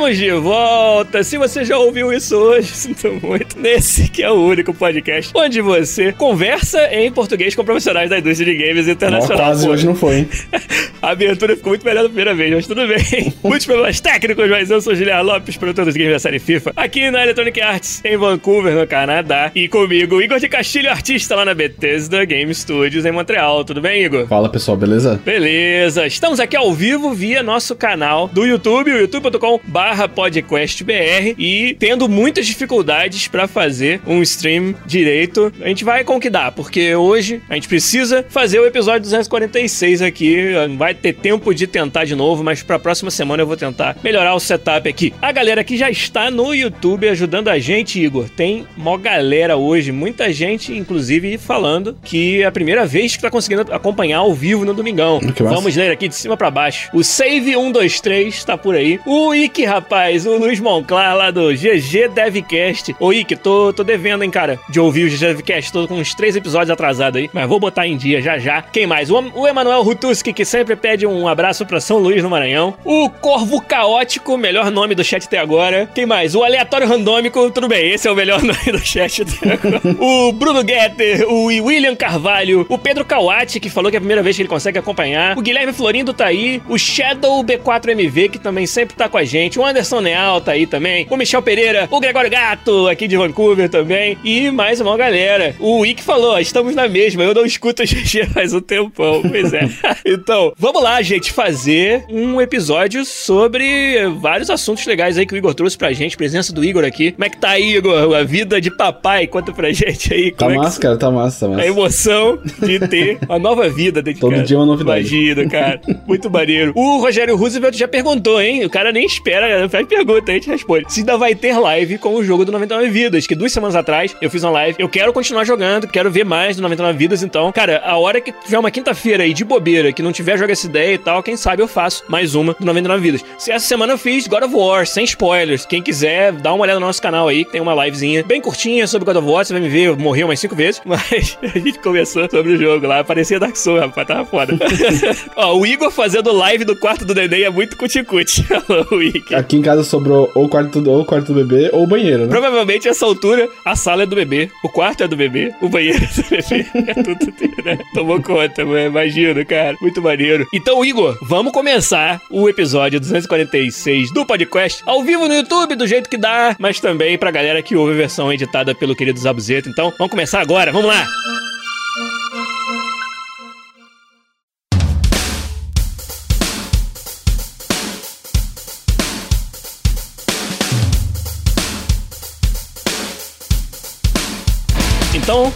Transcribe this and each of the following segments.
Estamos de volta. Se você já ouviu isso hoje, sinto muito. Nesse que é o único podcast onde você conversa em português com profissionais da indústria de games internacional. Não, quase hoje não foi, hein? A abertura ficou muito melhor da primeira vez, mas tudo bem. Muitos problemas técnicos, mas eu sou Juliano Lopes, produtor dos games da série FIFA, aqui na Electronic Arts, em Vancouver, no Canadá. E comigo, Igor de Castilho, artista lá na Bethesda Game Studios, em Montreal. Tudo bem, Igor? Fala, pessoal, beleza? Beleza, estamos aqui ao vivo via nosso canal do YouTube, youtube.com barra podcastbr e tendo muitas dificuldades para fazer um stream direito. A gente vai com que dá, porque hoje a gente precisa fazer o episódio 246 aqui, vai ter tempo de tentar de novo, mas pra próxima semana eu vou tentar melhorar o setup aqui. A galera que já está no YouTube ajudando a gente, Igor, tem mó galera hoje, muita gente inclusive falando que é a primeira vez que tá conseguindo acompanhar ao vivo no domingão. Vamos ler aqui de cima pra baixo. O Save 123 tá por aí. O Ike, rapaz, o Luiz Monclar lá do GG Devcast. Ô Ike, tô, tô devendo, hein, cara, de ouvir o GG Devcast. Tô com uns três episódios atrasados aí, mas vou botar em dia já já. Quem mais? O, o Emanuel Rutuski, que sempre pede um abraço pra São Luís, no Maranhão. O Corvo Caótico, melhor nome do chat até agora. Quem mais? O Aleatório Randômico, tudo bem, esse é o melhor nome do chat até agora. o Bruno Getter, o William Carvalho, o Pedro Kawati, que falou que é a primeira vez que ele consegue acompanhar. O Guilherme Florindo tá aí. O Shadow B4MV, que também sempre tá com a gente. O Anderson Neal tá aí também. O Michel Pereira. O Gregório Gato, aqui de Vancouver também. E mais uma galera. O Wick falou: ó, estamos na mesma. Eu não escuto a GG faz um tempão. Pois é. então, vamos lá, gente, fazer um episódio sobre vários assuntos legais aí que o Igor trouxe pra gente. Presença do Igor aqui. Como é que tá aí, Igor? A vida de papai. Conta pra gente aí. Tá Como é que massa, cara, tá massa, tá a massa. emoção de ter uma nova vida dentro de Todo dia é uma novidade. Imagina, cara. Muito maneiro. O Rogério Roosevelt já perguntou, hein? O cara nem espera, faz pergunta, a gente responde. Se ainda vai ter live com o jogo do 99 Vidas, que duas semanas atrás eu fiz uma live. Eu quero continuar jogando, quero ver mais do 99 Vidas, então, cara, a hora que tiver uma quinta-feira aí de bobeira, que não tiver jogo essa ideia e tal, quem sabe eu faço mais uma do 99 Vidas. Se essa semana eu fiz God of War, sem spoilers. Quem quiser, dá uma olhada no nosso canal aí, que tem uma livezinha bem curtinha sobre God of War, você vai me ver, eu morri umas cinco vezes, mas a gente conversou sobre o jogo lá, parecia Dark Souls, rapaz, tava foda. Ó, o Igor fazendo live do quarto do neném é muito cuticute. Alô, Igor. Aqui em casa sobrou ou o quarto do, ou quarto do bebê ou o banheiro, né? Provavelmente, essa altura, a sala é do bebê, o quarto é do bebê, o banheiro é do bebê. É tudo, né? Tomou conta, mano. Imagina, cara. Muito maneiro. Então, Igor, vamos começar o episódio 246 do podcast ao vivo no YouTube, do jeito que dá, mas também pra galera que ouve a versão editada pelo querido Zabuzeta. Então, vamos começar agora. Vamos lá.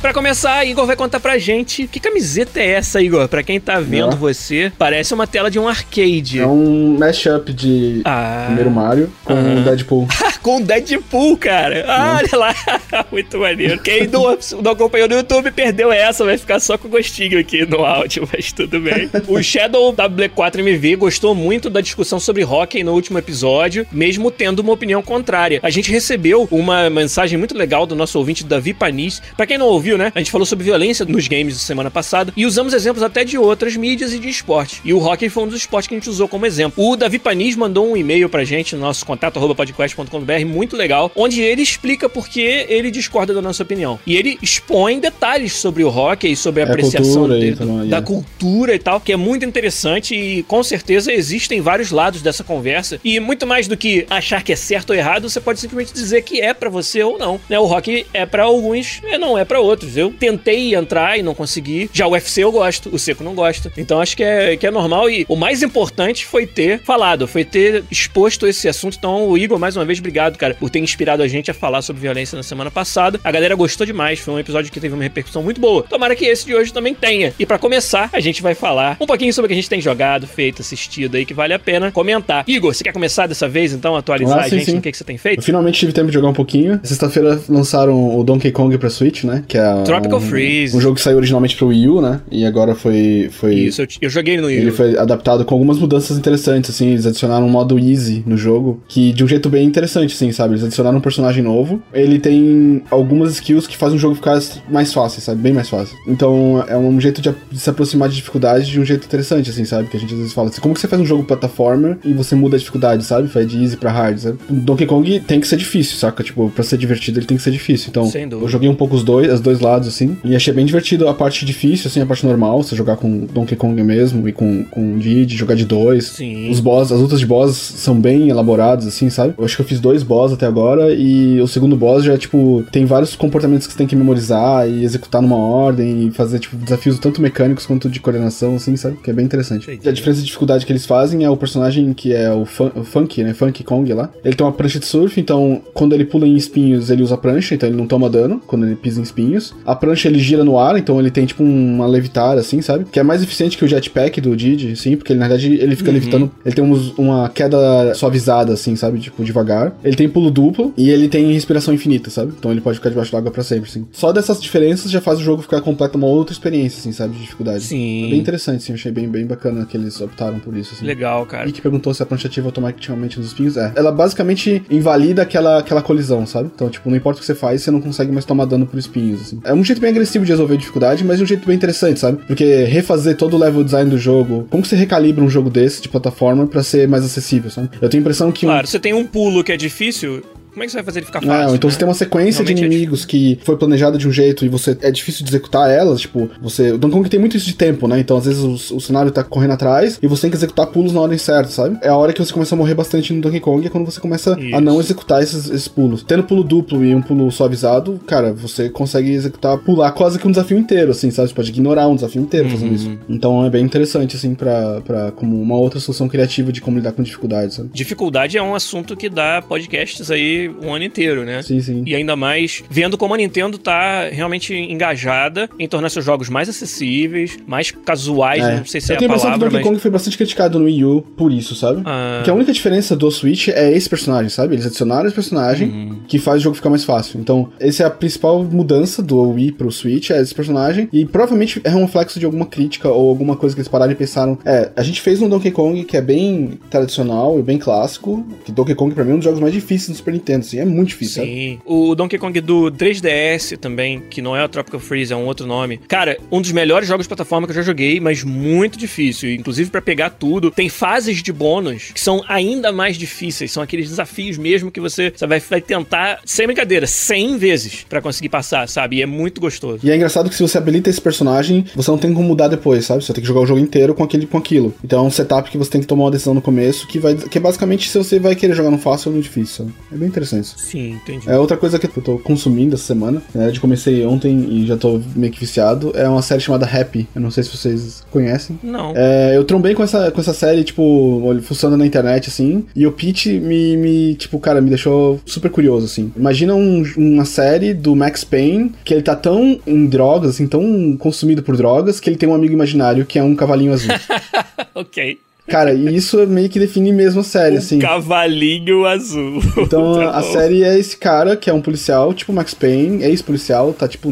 Pra começar, Igor vai contar pra gente que camiseta é essa, Igor? Pra quem tá vendo Ó. você, parece uma tela de um arcade. É um mashup de Ah. primeiro Mario com Aham. Deadpool. Com Deadpool, cara. Ah, olha lá. Muito maneiro. Quem não, não acompanhou no YouTube perdeu essa, vai ficar só com gostinho aqui no áudio, mas tudo bem. O Shadow W4MV gostou muito da discussão sobre hockey no último episódio, mesmo tendo uma opinião contrária. A gente recebeu uma mensagem muito legal do nosso ouvinte Davi Panis. Pra quem não ouviu, né? A gente falou sobre violência nos games semana passada e usamos exemplos até de outras mídias e de esporte. E o hockey foi um dos esportes que a gente usou como exemplo. O Davi Panis mandou um e-mail pra gente no nosso contato podcast.com.br muito legal, onde ele explica por que ele discorda da nossa opinião. E ele expõe detalhes sobre o hockey, sobre a É, apreciação cultura dele, e mais, da é. cultura e tal, que é muito interessante e com certeza existem vários lados dessa conversa. E muito mais do que achar que é certo ou errado, você pode simplesmente dizer que é pra você ou não. Né? O hockey é pra alguns, e não é pra, pra outros. Eu tentei entrar e não consegui. Já o UFC eu gosto, o Seco não gosta. Então acho que é, que é normal. E o mais importante foi ter falado, foi ter exposto esse assunto. Então, o Igor, mais uma vez, obrigado, cara, por ter inspirado a gente a falar sobre violência na semana passada. A galera gostou demais. Foi um episódio que teve uma repercussão muito boa. Tomara que esse de hoje também tenha. E para começar, a gente vai falar um pouquinho sobre o que a gente tem jogado, feito, assistido aí, que vale a pena comentar. Igor, você quer começar dessa vez, então, atualizar Ah, a sim, gente sim. no que, que você tem feito? Eu finalmente tive tempo de jogar um pouquinho. Sexta-feira lançaram o Donkey Kong pra Switch, né? Que é Tropical um, Freeze. Um jogo que saiu originalmente pro Wii U, né? E agora foi. foi Isso, eu, eu joguei no Ele Igor. foi adaptado com algumas mudanças interessantes, assim. Eles adicionaram um modo easy no jogo, que de um jeito bem interessante, assim, sabe? Eles adicionaram um personagem novo. Ele tem algumas skills que fazem o jogo ficar mais fácil, sabe? Bem mais fácil. Então é um jeito de, se aproximar de dificuldade de um jeito interessante, assim, sabe? Que a gente às vezes fala assim, como que você faz um jogo plataforma e você muda a dificuldade, sabe? Faz de easy pra hard, sabe? Donkey Kong tem que ser difícil, saca? Tipo, pra ser divertido ele tem que ser difícil. Então, eu joguei um pouco os dois, os dois lados, assim, e achei bem divertido a parte difícil, assim, a parte normal, você jogar com Donkey Kong mesmo e com, com Didi, jogar de dois. Sim. Os boss, as lutas de boss são bem elaboradas, assim, sabe? Eu acho que eu fiz dois boss até agora e o segundo boss já, tipo, tem vários comportamentos que você tem que memorizar e executar numa ordem e fazer, tipo, desafios tanto mecânicos quanto de coordenação, assim, sabe? Que é bem interessante. Entendi. A diferença de dificuldade que eles fazem é o personagem que é o, Fun o Funky, né? Funky Kong lá. Ele tem uma prancha de surf, então quando ele pula em espinhos, ele usa a prancha, então ele não toma dano quando ele pisa em espinhos. A prancha ele gira no ar, então ele tem tipo uma levitar, assim, sabe? Que é mais eficiente que o jetpack do Didi, sim, porque ele, na verdade ele fica levitando. Ele tem uns- uma queda suavizada, assim, sabe? Tipo, devagar. Ele tem pulo duplo e ele tem respiração infinita, sabe? Então ele pode ficar debaixo d'água pra sempre, assim. Só dessas diferenças já faz o jogo ficar completo uma outra experiência, assim, sabe? De dificuldade. Sim. É bem interessante, sim. Eu achei bem, bem bacana que eles optaram por isso, assim. Legal, cara. E que perguntou se a prancha ativa automaticamente nos espinhos. É. Ela basicamente invalida aquela, aquela colisão, sabe? Então, tipo, não importa o que você faz, você não consegue mais tomar dano por espinhos, assim. É um jeito bem agressivo de resolver dificuldade, mas de um jeito bem interessante, sabe? Porque refazer todo o level design do jogo. Como que você recalibra um jogo desse de plataforma pra ser mais acessível, sabe? Eu tenho a impressão que. um- Claro, você tem um pulo que é difícil, como é que você vai fazer ele ficar fácil? Não, então né? você tem uma sequência de Realmente é inimigos que foi planejada de um jeito e você é difícil de executar elas, tipo, você. O Donkey Kong tem muito isso de tempo, né? Então às vezes o, o cenário tá correndo atrás e você tem que executar pulos na ordem certa, sabe? É a hora que você começa a morrer bastante no Donkey Kong, é quando você começa a Isso. não executar esses, esses pulos. Tendo pulo duplo e um pulo suavizado, cara, você consegue executar, pular quase que um desafio inteiro, assim, sabe? Você pode ignorar um desafio inteiro fazendo Uhum. isso. Então é bem interessante, assim, pra, pra como uma outra solução criativa de como lidar com dificuldades, sabe? Dificuldade é um assunto que dá podcasts aí um ano inteiro, né? Sim, sim. E ainda mais vendo como a Nintendo tá realmente engajada em tornar seus jogos mais acessíveis, mais casuais, É. não sei se eu é a tenho a impressão que o palavra, Donkey mas... Kong foi bastante criticado no Wii U por isso, sabe? Ah. Porque a única diferença do Switch é esse personagem, sabe? Eles adicionaram esse personagem Uhum. que faz o jogo ficar mais fácil. Então, essa é a principal mudança do Wii pro Switch, é esse personagem. E provavelmente é um reflexo de alguma crítica ou alguma coisa que eles pararam e pensaram. É, a gente fez um Donkey Kong que é bem tradicional e bem clássico. Que Donkey Kong, pra mim, é um dos jogos mais difíceis do Super Nintendo, assim. É muito difícil, sabe? Sim. O Donkey Kong do 3DS também, que não é o Tropical Freeze, é um outro nome. Cara, um dos melhores jogos de plataforma que eu já joguei, mas muito difícil. Inclusive pra pegar tudo. Tem fases de bônus que são ainda mais difíceis. São aqueles desafios mesmo que você, você vai, vai tentar, sem brincadeira, 100 vezes pra conseguir passar, sabe? E é muito gostoso. E é engraçado que se você habilita esse personagem, você não tem como mudar depois, sabe? Você tem que jogar o jogo inteiro com aquele com aquilo. Então é um setup que você tem que tomar uma decisão no começo, que vai que é basicamente se você vai querer jogar no fácil ou no difícil. sabe? É bem interessante. Sim, entendi. É outra coisa que eu tô consumindo essa semana, na verdade comecei ontem e já tô meio que viciado, é uma série chamada Happy. Eu não sei se vocês conhecem. Não. É, eu trombei com essa, com essa série, tipo, fuçando na internet, assim, e o pitch me, me, tipo, cara, me deixou super curioso, assim. Imagina um- uma série do Max Payne, que ele tá tão em drogas, assim, tão consumido por drogas, que ele tem um amigo imaginário que é um cavalinho azul. ok. Cara, e isso meio que define mesmo a série, Um assim. cavalinho azul. Então Tá a bom. série é esse cara que é um policial, tipo Max Payne, ex-policial, tá tipo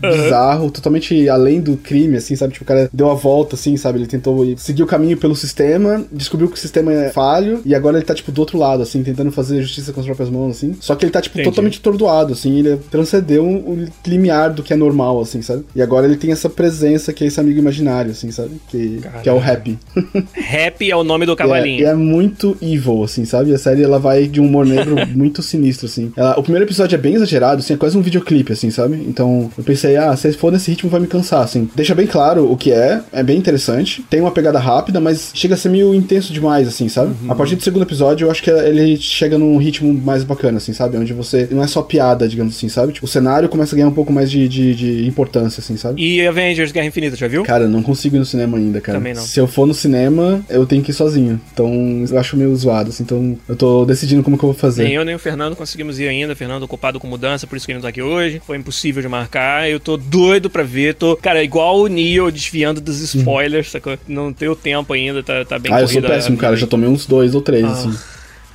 bizarro, totalmente além do crime, assim, sabe? Tipo, o cara deu a volta, assim, sabe? Ele tentou seguir o caminho pelo sistema, descobriu que o sistema é falho, e agora ele tá, tipo, do outro lado, assim, tentando fazer justiça com as próprias mãos, assim. Só que ele tá, tipo, Entendi. totalmente atordoado, assim, ele transcendeu o limiar do que é normal, assim, sabe? E agora ele tem essa presença que é esse amigo imaginário, assim, sabe? Que, que é o Caralho. Happy. Happy é o nome do E cavalinho. é, e é muito evil, assim, sabe? A série ela vai de um humor negro muito sinistro, assim. Ela- o primeiro episódio é bem exagerado, assim, é quase um videoclipe, assim, sabe? Então eu pensei, ah, se for nesse ritmo vai me cansar, assim. Deixa bem claro o que é, é bem interessante. Tem uma pegada rápida, mas chega a ser meio intenso demais, assim, sabe? A partir do segundo episódio eu acho que ele chega num ritmo mais bacana, assim, sabe? Onde você. Não é só piada, digamos assim, sabe? Tipo, o cenário começa a ganhar um pouco mais de, de, de importância, assim, sabe? E Avengers Guerra Infinita, já viu? Cara, não consigo ir no cinema ainda, cara. Também não. Se eu for no cinema, eu tenho que ir sozinho. Então, eu acho meio zoado, assim. Então, eu tô decidindo como que eu vou fazer. Nem eu nem o Fernando conseguimos ir ainda. Fernando ocupado com mudança, por isso que ele não tá aqui hoje. Foi impossível de marcar. Eu tô doido pra ver. Tô, cara, igual o Neo desviando dos spoilers, sacou? Não tenho tempo ainda, tá, tá bem ah, eu sou péssimo, cara. Já tomei uns dois ou três, Ah. assim.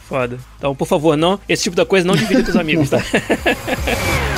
Foda. Então, por favor, não. Esse tipo da coisa não divida com os amigos, tá?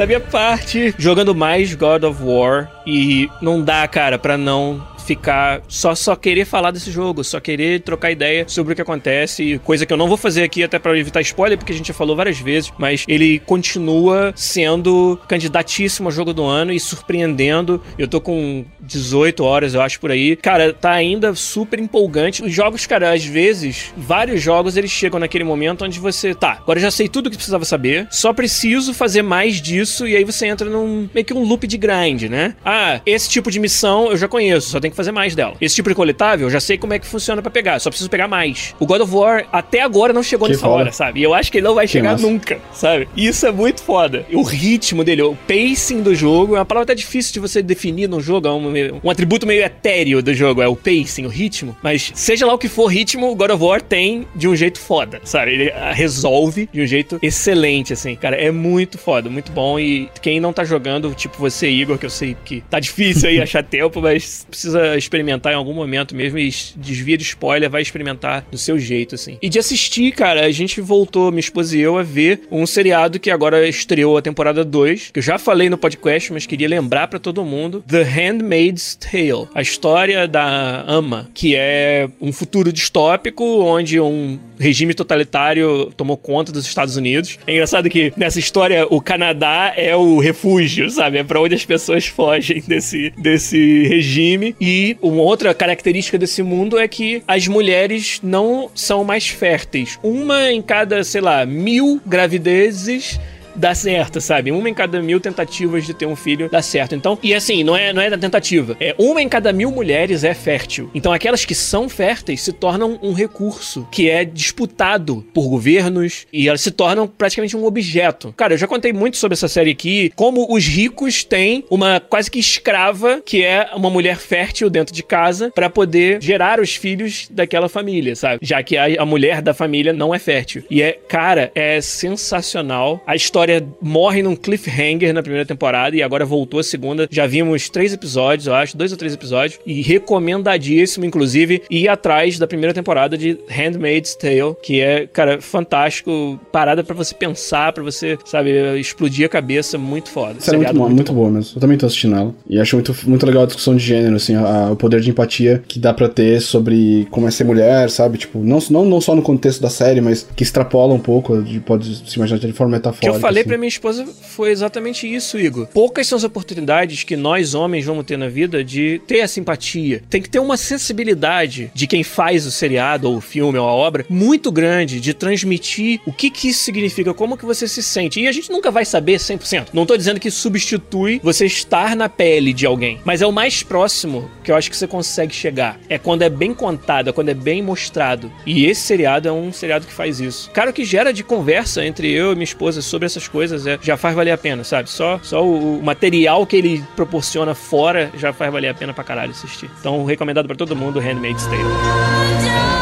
da minha parte, jogando mais God of War e não dá, cara, pra não ficar só só querer falar desse jogo, só querer trocar ideia sobre o que acontece, coisa que eu não vou fazer aqui até pra evitar spoiler, porque a gente já falou várias vezes, mas ele continua sendo candidatíssimo ao jogo do ano e surpreendendo. Eu tô com 18 horas, eu acho por aí. Cara, tá ainda super empolgante. Os jogos, cara, às vezes, vários jogos eles chegam naquele momento onde você, tá, agora eu já sei tudo o que precisava saber, só preciso fazer mais disso e aí você entra num meio que um loop de grind, né? Ah, esse tipo de missão eu já conheço, só tem que fazer mais dela. Esse tipo de coletável, eu já sei como é que funciona pra pegar, só preciso pegar mais. O God of War até agora não chegou Que nessa foda. hora, sabe? E eu acho que ele não vai Que chegar massa. nunca, sabe? E Isso é muito foda. O ritmo dele, o pacing do jogo, é uma palavra até difícil de você definir num jogo, é um, um atributo meio etéreo do jogo, é o pacing, o ritmo. Mas seja lá o que for ritmo, o God of War tem de um jeito foda, sabe? Ele ah, resolve de um jeito excelente, assim. Cara, é muito foda, muito bom. E quem não tá jogando, tipo você, Igor, que eu sei que tá difícil aí achar tempo, mas precisa experimentar em algum momento mesmo e desvia de spoiler, vai experimentar do seu jeito, assim. E de assistir, cara, a gente voltou, minha esposa e eu, a ver um seriado que agora estreou a temporada 2, que eu já falei no podcast, mas queria lembrar pra todo mundo: The Handmaid's Tale. A história da Ama, que é um futuro distópico onde um regime totalitário tomou conta dos Estados Unidos. É engraçado que nessa história o Canadá é o refúgio, sabe? É pra onde as pessoas fogem desse, desse regime. E uma outra característica desse mundo é que as mulheres não são mais férteis. Uma em cada, sei lá, mil gravidezes dá certo, sabe? Uma em cada mil tentativas de ter um filho dá certo. Então, e assim, não é, não é da tentativa. É uma em cada mil mulheres é fértil. Então, aquelas que são férteis se tornam um recurso que é disputado por governos e elas se tornam praticamente um objeto. Cara, eu já contei muito sobre essa série aqui, como os ricos têm uma quase que escrava que é uma mulher fértil dentro de casa para poder gerar os filhos daquela família, sabe? Já que a, a mulher da família não é fértil. E é, cara, é sensacional. A história morre num cliffhanger na primeira temporada e agora voltou a segunda. Já vimos três episódios, eu acho, dois ou três episódios. E recomendadíssimo, inclusive, ir atrás da primeira temporada de Handmaid's Tale, que é, cara, fantástico. Parada pra você pensar, pra você, sabe, explodir a cabeça. Muito foda. Série é muito, Seriado boa, muito boa mesmo. Eu também tô assistindo ela. E acho muito, muito legal a discussão de gênero, assim, a- o poder de empatia que dá pra ter sobre como é ser mulher, sabe? Tipo, não, não, não só no contexto da série, mas que extrapola um pouco, de, pode se imaginar de forma metafórica. Falei assim. pra minha esposa foi exatamente isso, Igor. Poucas são as oportunidades que nós homens vamos ter na vida de ter a simpatia. Tem que ter uma sensibilidade de quem faz o seriado, ou o filme, ou a obra, muito grande de transmitir o que que isso significa, como que você se sente. E a gente nunca vai saber 100%. Não tô dizendo que substitui você estar na pele de alguém, mas é o mais próximo que eu acho que você consegue chegar. É quando é bem contado, é quando é bem mostrado. E esse seriado é um seriado que faz isso. Cara, o que gera de conversa entre eu e minha esposa sobre essas coisas é, já faz valer a pena, sabe? Só, só o, o material que ele proporciona fora já faz valer a pena pra caralho assistir. Então, recomendado pra todo mundo, Handmaid's Tale.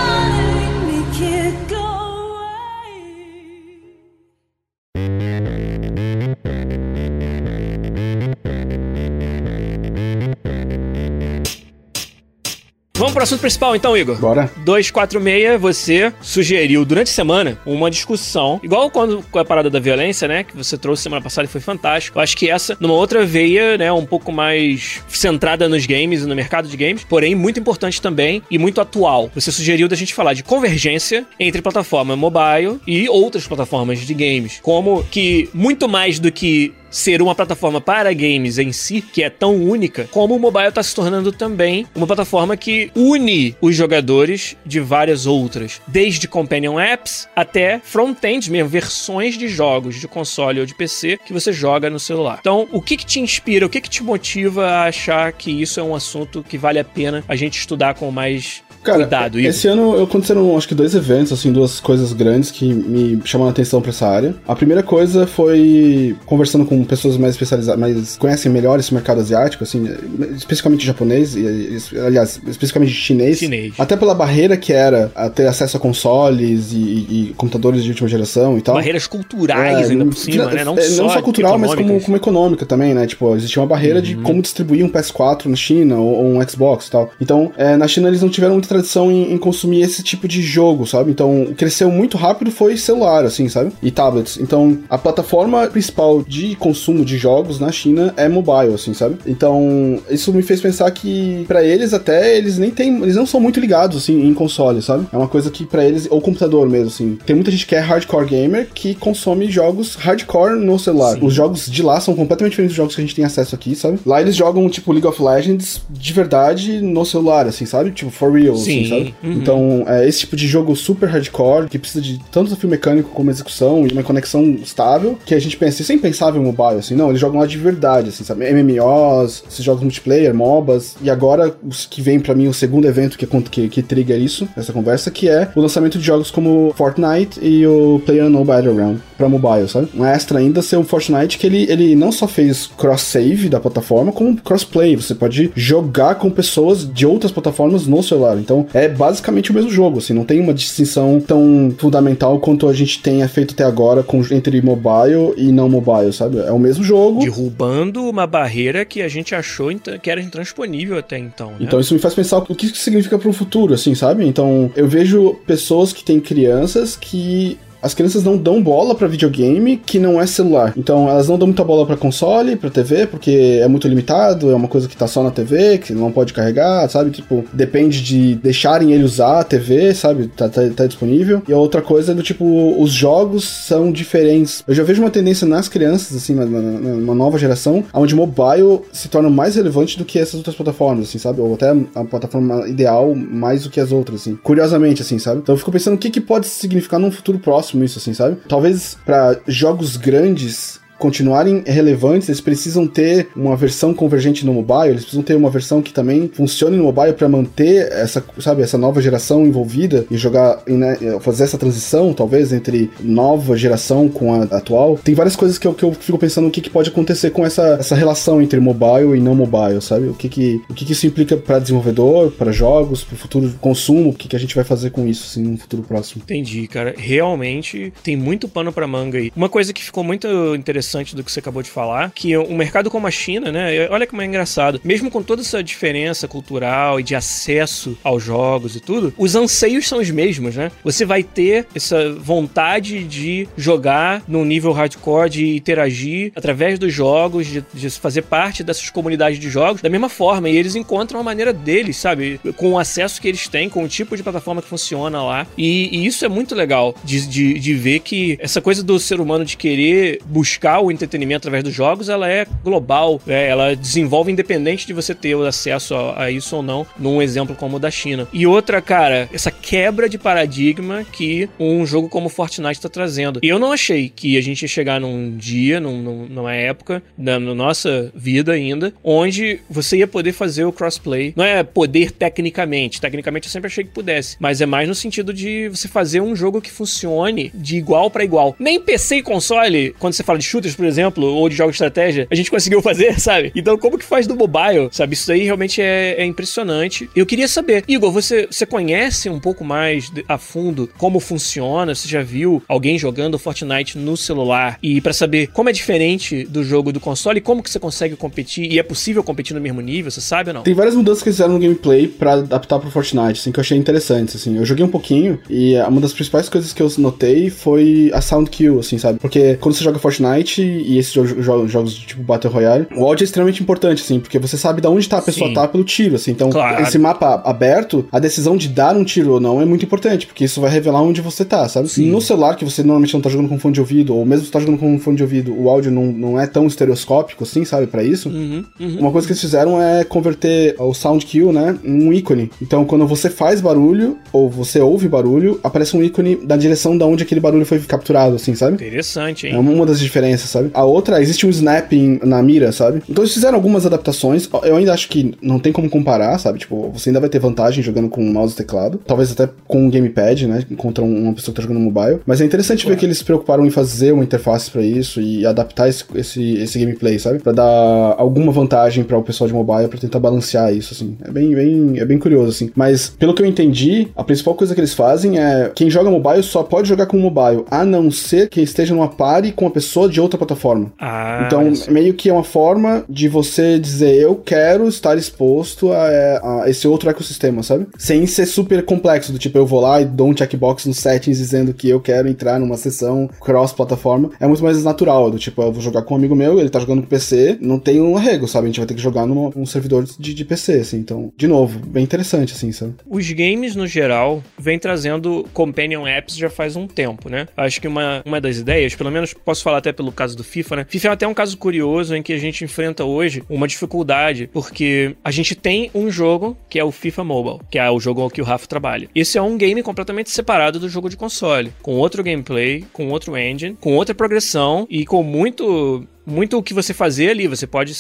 Pro assunto principal então, Igor. Bora. 246, você sugeriu durante a semana uma discussão, igual quando com a parada da violência, né? Que você trouxe semana passada e foi fantástico. Eu acho que essa, numa outra veia, né? Um pouco mais centrada nos games e no mercado de games, porém muito importante também e muito atual. Você sugeriu da gente falar de convergência entre plataforma mobile e outras plataformas de games, como que muito mais do que ser uma plataforma para games em si, que é tão única, como o mobile está se tornando também uma plataforma que une os jogadores de várias outras, desde companion apps até front-ends mesmo, versões de jogos de console ou de PC que você joga no celular. Então, o que, que te inspira, o que, que te motiva a achar que isso é um assunto que vale a pena a gente estudar com mais Cara, cuidado? Igor? esse ano aconteceram acho que dois eventos, assim, duas coisas grandes que me chamaram a atenção pra essa área. A primeira coisa foi conversando com pessoas mais especializadas, mais conhecem melhor esse mercado asiático, assim, especificamente japonês, e, aliás, especificamente chinês. Chinês. Até pela barreira que era a ter acesso a consoles e, e- computadores de última geração e tal. Barreiras culturais É, ainda por cima, né? Não, é, só, cultural, mas como, como econômica também, né? Tipo, existia uma barreira de como distribuir um PS4 na China ou, ou um Xbox e tal. Então, é, na China eles não tiveram muita tradição em, em consumir esse tipo de jogo, sabe? Então, cresceu muito rápido foi celular, assim, sabe? E tablets. Então, a plataforma principal de consumo de jogos na China é mobile, assim, sabe? Então, isso me fez pensar que pra eles até eles nem têm, eles não são muito ligados assim em console, sabe? É uma coisa que pra eles ou computador mesmo assim. Tem muita gente que é hardcore gamer que consome jogos hardcore no celular. Sim. Os jogos de lá são completamente diferentes dos jogos que a gente tem acesso aqui, sabe? Lá eles jogam tipo League of Legends de verdade no celular, assim, sabe? Tipo for real, Sim. assim, sabe? Uhum. Então, é esse tipo de jogo super hardcore que precisa de tanto desafio mecânico como execução e uma conexão estável que a gente pensa, isso é impensável em mobile, assim, não, eles jogam lá de verdade, assim, sabe? MMOs, esses jogos multiplayer, MOBAs, e agora os que vem pra mim o segundo evento que, que, que trigger isso, essa conversa, que é o lançamento de jogos como Fortnite e o PlayerUnknown Battleground pra mobile, sabe? Um extra ainda ser o Fortnite que ele, ele não só fez cross-save da plataforma, como cross-play, você pode jogar com pessoas de outras plataformas no celular, então é basicamente o mesmo jogo, assim, não tem uma distinção tão fundamental quanto a gente tenha feito até agora com, entre mobile e não mobile, sabe? É o mesmo jogo. Derrubando uma barreira que a gente achou que era intransponível até então. Né? Então isso me faz pensar o que isso significa pro futuro, assim, sabe? Então eu vejo pessoas que têm crianças que as crianças não dão bola pra videogame que não é celular. Então elas não dão muita bola pra console, pra TV, porque é muito limitado, é uma coisa que tá só na TV, que não pode carregar, sabe? Tipo, depende de deixarem ele usar a TV, sabe? Tá, tá, tá disponível. E a outra coisa é do tipo, os jogos são diferentes. Eu já vejo uma tendência nas crianças, assim, uma nova geração, onde mobile se torna mais relevante do que essas outras plataformas, assim, sabe? Ou até a plataforma ideal mais do que as outras, assim. Curiosamente, assim, sabe? Então eu fico pensando o que, que pode significar num futuro próximo isso, assim, sabe? Talvez pra jogos grandes continuarem relevantes, eles precisam ter uma versão convergente no mobile, eles precisam ter uma versão que também funcione no mobile para manter essa, sabe, essa nova geração envolvida e jogar, e, né, fazer essa transição, talvez, entre nova geração com a atual. Tem várias coisas que eu, que eu fico pensando o que, que pode acontecer com essa, essa relação entre mobile e não mobile, sabe? O que que, o que, que isso implica para desenvolvedor, para jogos, para o futuro consumo, o que, que a gente vai fazer com isso, assim, no futuro próximo. Entendi, cara. Realmente tem muito pano pra manga aí. Uma coisa que ficou muito interessante do que você acabou de falar, que um mercado como a China, né? Olha como é engraçado. Mesmo com toda essa diferença cultural e de acesso aos jogos e tudo, os anseios são os mesmos, né? Você vai ter essa vontade de jogar num nível hardcore, de interagir através dos jogos, de, de fazer parte dessas comunidades de jogos da mesma forma. E eles encontram a maneira deles, sabe? Com o acesso que eles têm, com o tipo de plataforma que funciona lá. E, e isso é muito legal de, de, de ver que essa coisa do ser humano de querer buscar o entretenimento através dos jogos, ela é global. né? ela desenvolve independente de você ter acesso a, a isso ou não, num exemplo como o da China. E outra, cara, essa quebra de paradigma que um jogo como Fortnite está trazendo. E eu não achei que a gente ia chegar num dia, num, num- numa época, na, na nossa vida ainda, onde você ia poder fazer o crossplay. Não é poder tecnicamente. Tecnicamente eu sempre achei que pudesse. Mas é mais no sentido de você fazer um jogo que funcione de igual para igual. Nem PC e console, quando você fala de por exemplo, ou de jogos de estratégia, a gente conseguiu fazer, sabe? Então, como que faz do mobile, sabe? Isso aí realmente é, é impressionante. Eu queria saber, Igor, você, você conhece um pouco mais a fundo como funciona? Você já viu alguém jogando Fortnite no celular? E pra saber como é diferente do jogo do console, como que você consegue competir? E é possível competir no mesmo nível, você sabe ou não? Tem várias mudanças que fizeram no gameplay pra adaptar pro Fortnite, assim, que eu achei interessantes, assim. Eu joguei um pouquinho e uma das principais coisas que eu notei foi a sound kill, assim, sabe? Porque quando você joga Fortnite, Fortnite e esses jo- jo- jogos de tipo Battle Royale, o áudio é extremamente importante, assim, porque você sabe de onde tá a pessoa Sim. tá pelo tiro, assim. Então, Claro. esse mapa aberto, a decisão de dar um tiro ou não é muito importante, porque isso vai revelar onde você tá, sabe? No celular, que você normalmente não tá jogando com fone de ouvido, ou mesmo se tá jogando com fone de ouvido, o áudio não, não é tão estereoscópico, assim, sabe, pra isso. Uhum, uhum. Uma coisa que eles fizeram é converter o sound cue, né, em um ícone. Então, quando você faz barulho, ou você ouve barulho, aparece um ícone da direção da onde aquele barulho foi capturado, assim, sabe? Interessante, É hein? uma das diferenças, sabe? A outra, existe um snapping na mira, sabe? Então eles fizeram algumas adaptações. Eu ainda acho que não tem como comparar, sabe? Tipo, você ainda vai ter vantagem jogando com mouse e teclado. Talvez até com um gamepad, né? Contra um- uma pessoa que tá jogando mobile. Mas é interessante ver que eles se preocuparam em fazer uma interface pra isso e adaptar esse, esse, esse gameplay, sabe? Pra dar alguma vantagem para o pessoal de mobile pra tentar balancear isso, assim. É bem, bem, é bem curioso, assim. Mas, pelo que eu entendi, a principal coisa que eles fazem é quem joga mobile só pode jogar com mobile, a não ser que esteja numa party com uma pessoa de outra plataforma. Ah, Então, meio que é uma forma de você dizer, eu quero estar exposto a, a esse outro ecossistema, sabe? Sem ser super complexo, do tipo, eu vou lá e dou um checkbox nos settings dizendo que eu quero entrar numa sessão cross-plataforma. É muito mais natural, do tipo, eu vou jogar com um amigo meu, ele tá jogando com PC, não tem um arrego, sabe? A gente vai ter que jogar num servidor de, de PC, assim. Então, de novo, bem interessante, assim, sabe? Os games, no geral, vem trazendo companion apps já faz um tempo, né? Acho que uma, uma das ideias, pelo menos posso falar até pelo caso do FIFA, né? FIFA é até um caso curioso em que a gente enfrenta hoje uma dificuldade, porque a gente tem um jogo que é o FIFA Mobile, que é o jogo que o Rafa trabalha. Esse é um game completamente separado do jogo de console, com outro gameplay, com outro engine, com outra progressão e com muito muito o que você fazer ali. Você pode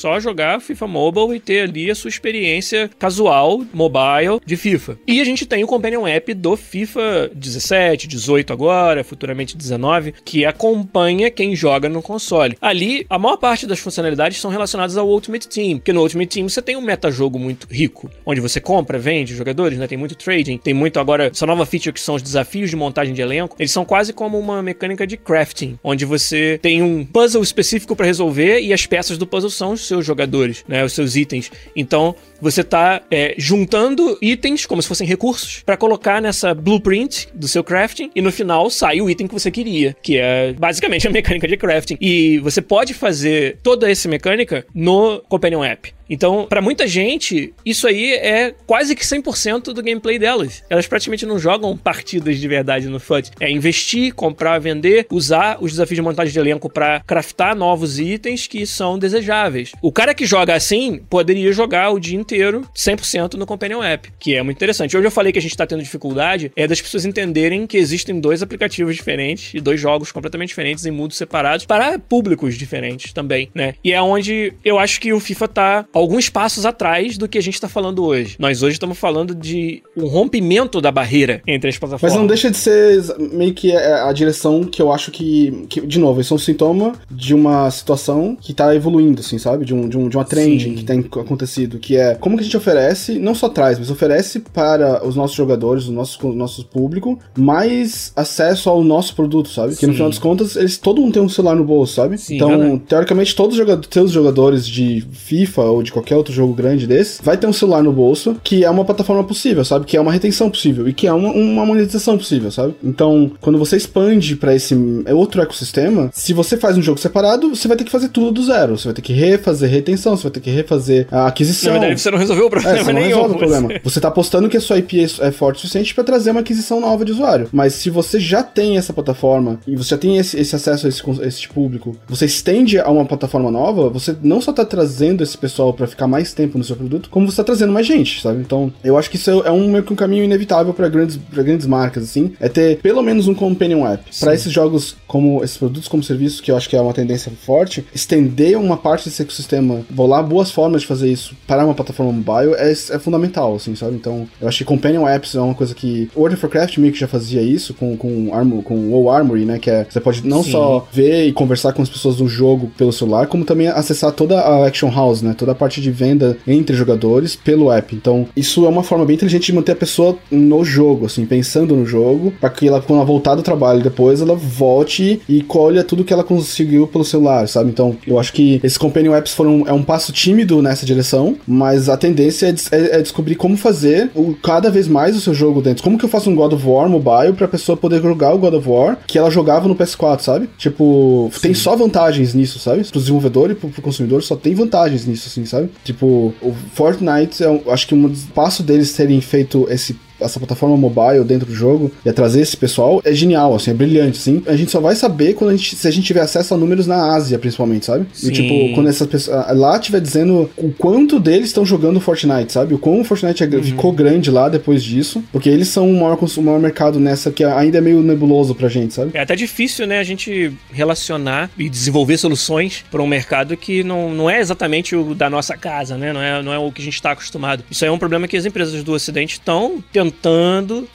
só jogar FIFA Mobile e ter ali a sua experiência casual, mobile, de FIFA. E a gente tem o Companion App do FIFA 17, 18 agora, futuramente 19, que acompanha quem joga no console. Ali, a maior parte das funcionalidades são relacionadas ao Ultimate Team, porque no Ultimate Team você tem um metajogo muito rico, onde você compra, vende jogadores, né? Tem muito trading, tem muito agora, essa nova feature que são os desafios de montagem de elenco, eles são quase como uma mecânica de crafting, onde você tem um puzzle específico para resolver e as peças do puzzle são os seus jogadores, né? Os seus itens. Então, você tá é, juntando itens como se fossem recursos para colocar nessa blueprint do seu crafting e no final sai o item que você queria, que é basicamente a mecânica de crafting. E você pode fazer toda essa mecânica no Companion App. Então, pra muita gente, isso aí é quase que 100% do gameplay delas. Elas praticamente não jogam partidas de verdade no FUT. É investir, comprar, vender, usar os desafios de montagem de elenco pra craftar novos itens que são desejáveis. O cara que joga assim poderia jogar o dia 100% no Companion App, que é muito interessante. Hoje eu falei que a gente tá tendo dificuldade é das pessoas entenderem que existem dois aplicativos diferentes e dois jogos completamente diferentes em mundos separados para públicos diferentes também, né? E é onde eu acho que o FIFA tá alguns passos atrás do que a gente tá falando hoje. Nós hoje estamos falando de um rompimento da barreira entre as plataformas. Mas não deixa de ser meio que a a direção que eu acho que, que, de novo, isso é um sintoma de uma situação que tá evoluindo, assim, sabe? De, um, de, um, de uma trend Sim. que tem acontecido, que é como que a gente oferece, não só traz, mas oferece para os nossos jogadores, o nosso, o nosso público, mais acesso ao nosso produto, sabe? Que no Sim. final das contas, eles, todo mundo tem um celular no bolso, sabe? Sim, então, teoricamente, todos os joga- seus jogadores de FIFA ou de qualquer outro jogo grande desse, vai ter um celular no bolso, que é uma plataforma possível, sabe? Que é uma retenção possível e que é uma, uma monetização possível, sabe? Então, quando você expande pra esse outro ecossistema, se você faz um jogo separado, você vai ter que fazer tudo do zero. Você vai ter que refazer retenção, você vai ter que refazer a aquisição. Na verdade, você não resolveu o problema É, você não nenhum. resolve o problema. Você- Você tá apostando que a sua IP é é forte o suficiente pra trazer uma aquisição nova de usuário. Mas se você já tem essa plataforma e você já tem esse, esse acesso a esse, cons- esse público, você estende a uma plataforma nova, você não só tá trazendo esse pessoal pra ficar mais tempo no seu produto, como você tá trazendo mais gente, sabe? Então, eu acho que isso é um, meio que um caminho inevitável pra grandes, pra grandes marcas, assim, é ter pelo menos um companion app. Pra esses jogos como esses produtos como serviços, que eu acho que é uma tendência forte, estender uma parte desse ecossistema, vou lá boas formas de fazer isso para uma plataforma mobile é, é fundamental, assim, sabe? Então, eu acho que companion apps é uma coisa que World of Warcraft meio que já fazia isso com com Armor, com o WoW Armory, né, que é você pode não Sim. só ver e conversar com as pessoas do jogo pelo celular, como também acessar toda a Action House, né, toda a parte de venda entre jogadores pelo app. Então, isso é uma forma bem inteligente de manter a pessoa no jogo, assim, pensando no jogo, para que ela quando ela voltar do trabalho depois, ela volte e colha tudo que ela conseguiu pelo celular, sabe? Então, eu acho que esses companion apps foram é um passo tímido nessa direção, mas a tendência é, é- é descobrir como fazer o, cada vez mais o seu jogo dentro. Como que eu faço um God of War mobile pra pessoa poder jogar o God of War que ela jogava no PS4, sabe? Tipo, tem só vantagens nisso, sabe? Pro desenvolvedor e pro, pro consumidor só tem vantagens nisso, assim, sabe? Tipo, o Fortnite, é um- acho que um passo deles terem feito esse essa plataforma mobile dentro do jogo e a trazer esse pessoal é genial, assim, é brilhante, assim. A gente só vai saber quando a gente, se a gente tiver acesso a números na Ásia, principalmente, sabe? Sim. E tipo, quando essas pessoas lá tiver dizendo o quanto deles estão jogando Fortnite, sabe? O quão o Fortnite é- Uhum. ficou grande lá depois disso, porque eles são o maior, o maior mercado nessa que ainda é meio nebuloso pra gente, sabe? É até difícil, né, a gente relacionar e desenvolver soluções para um mercado que não, não é exatamente o da nossa casa, né? Não é, não é o que a gente está acostumado. Isso aí é um problema que as empresas do Ocidente estão tentando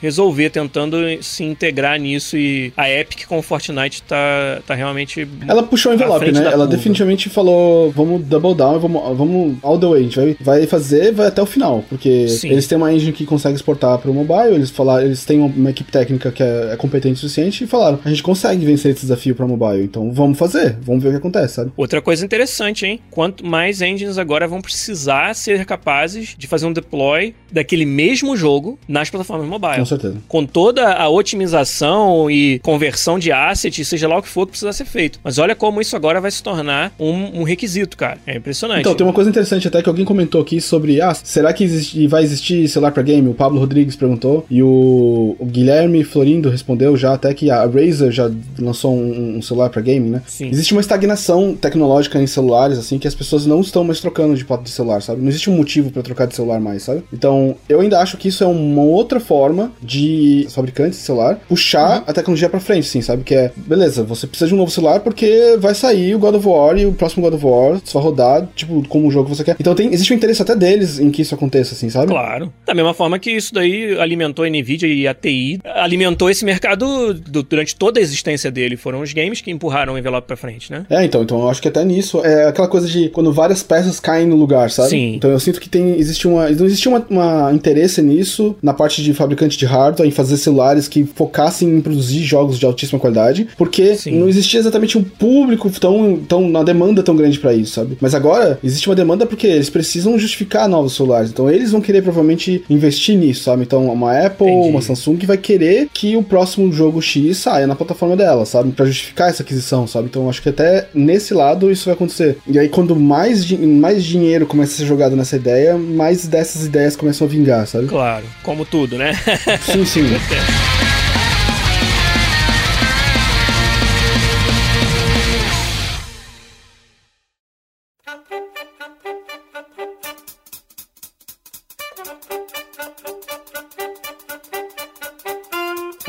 resolver, tentando se integrar nisso e a Epic com o Fortnite tá, tá realmente. Ela puxou o envelope, né? Ela curva. definitivamente falou: vamos double down, vamos, vamos all the way. A gente vai, vai fazer, vai até o final. Porque Sim. eles têm uma engine que consegue exportar pro mobile, eles falaram, eles têm uma, equipe técnica que é, é competente o suficiente e falaram: a gente consegue vencer esse desafio pra mobile, então vamos fazer, vamos ver o que acontece, sabe? Outra coisa interessante, hein? Quanto mais engines agora vão precisar ser capazes de fazer um deploy daquele mesmo jogo nas plataformas mobile. Com certeza. com toda a otimização e conversão de asset, seja lá o que for que precisa ser feito. Mas olha como isso agora vai se tornar um, um requisito, cara. É impressionante. Então, tem uma coisa interessante até que alguém comentou aqui sobre, ah, será que existe, vai existir celular pra game? O Pablo Rodrigues perguntou, e o, o Guilherme Florindo respondeu já até que a Razer já lançou um, um celular pra game, né? Sim. Existe uma estagnação tecnológica em celulares, assim, que as pessoas não estão mais trocando de de celular, sabe? Não existe um motivo pra trocar de celular mais, sabe? Então, eu ainda acho que isso é uma outra forma de fabricantes de celular puxar a tecnologia pra frente, assim, sabe? Que é, beleza, você precisa de um novo celular porque vai sair o God of War e o próximo God of War só vai rodar, tipo, como o jogo que você quer. Então, tem, existe um interesse até deles em que isso aconteça, assim, sabe? Claro. Da mesma forma que isso daí alimentou a Nvidia e a TI, alimentou esse mercado do- durante toda a existência dele. Foram os games que empurraram o envelope pra frente, né? É, então, então eu acho que até nisso é aquela coisa de quando várias peças caem no lugar, sabe? Sim. Então eu sinto que tem existe uma não existia uma, uma interesse nisso na parte de fabricante de hardware em fazer celulares que focassem em produzir jogos de altíssima qualidade, porque Sim. não existia exatamente um público tão tão uma demanda tão grande pra isso, sabe? Mas agora existe uma demanda porque eles precisam justificar novos celulares, então eles vão querer provavelmente investir nisso, sabe? Então uma Apple, Entendi. uma Samsung vai querer que o próximo jogo X saia na plataforma dela, sabe? Pra justificar essa aquisição, sabe? Então acho que até nesse lado isso vai acontecer. E aí quando mais, di- mais dinheiro começa a ser jogado nessa ideia, mais dessas ideias começam a vingar, sabe? Claro. Como tudo, né? Sim, sim.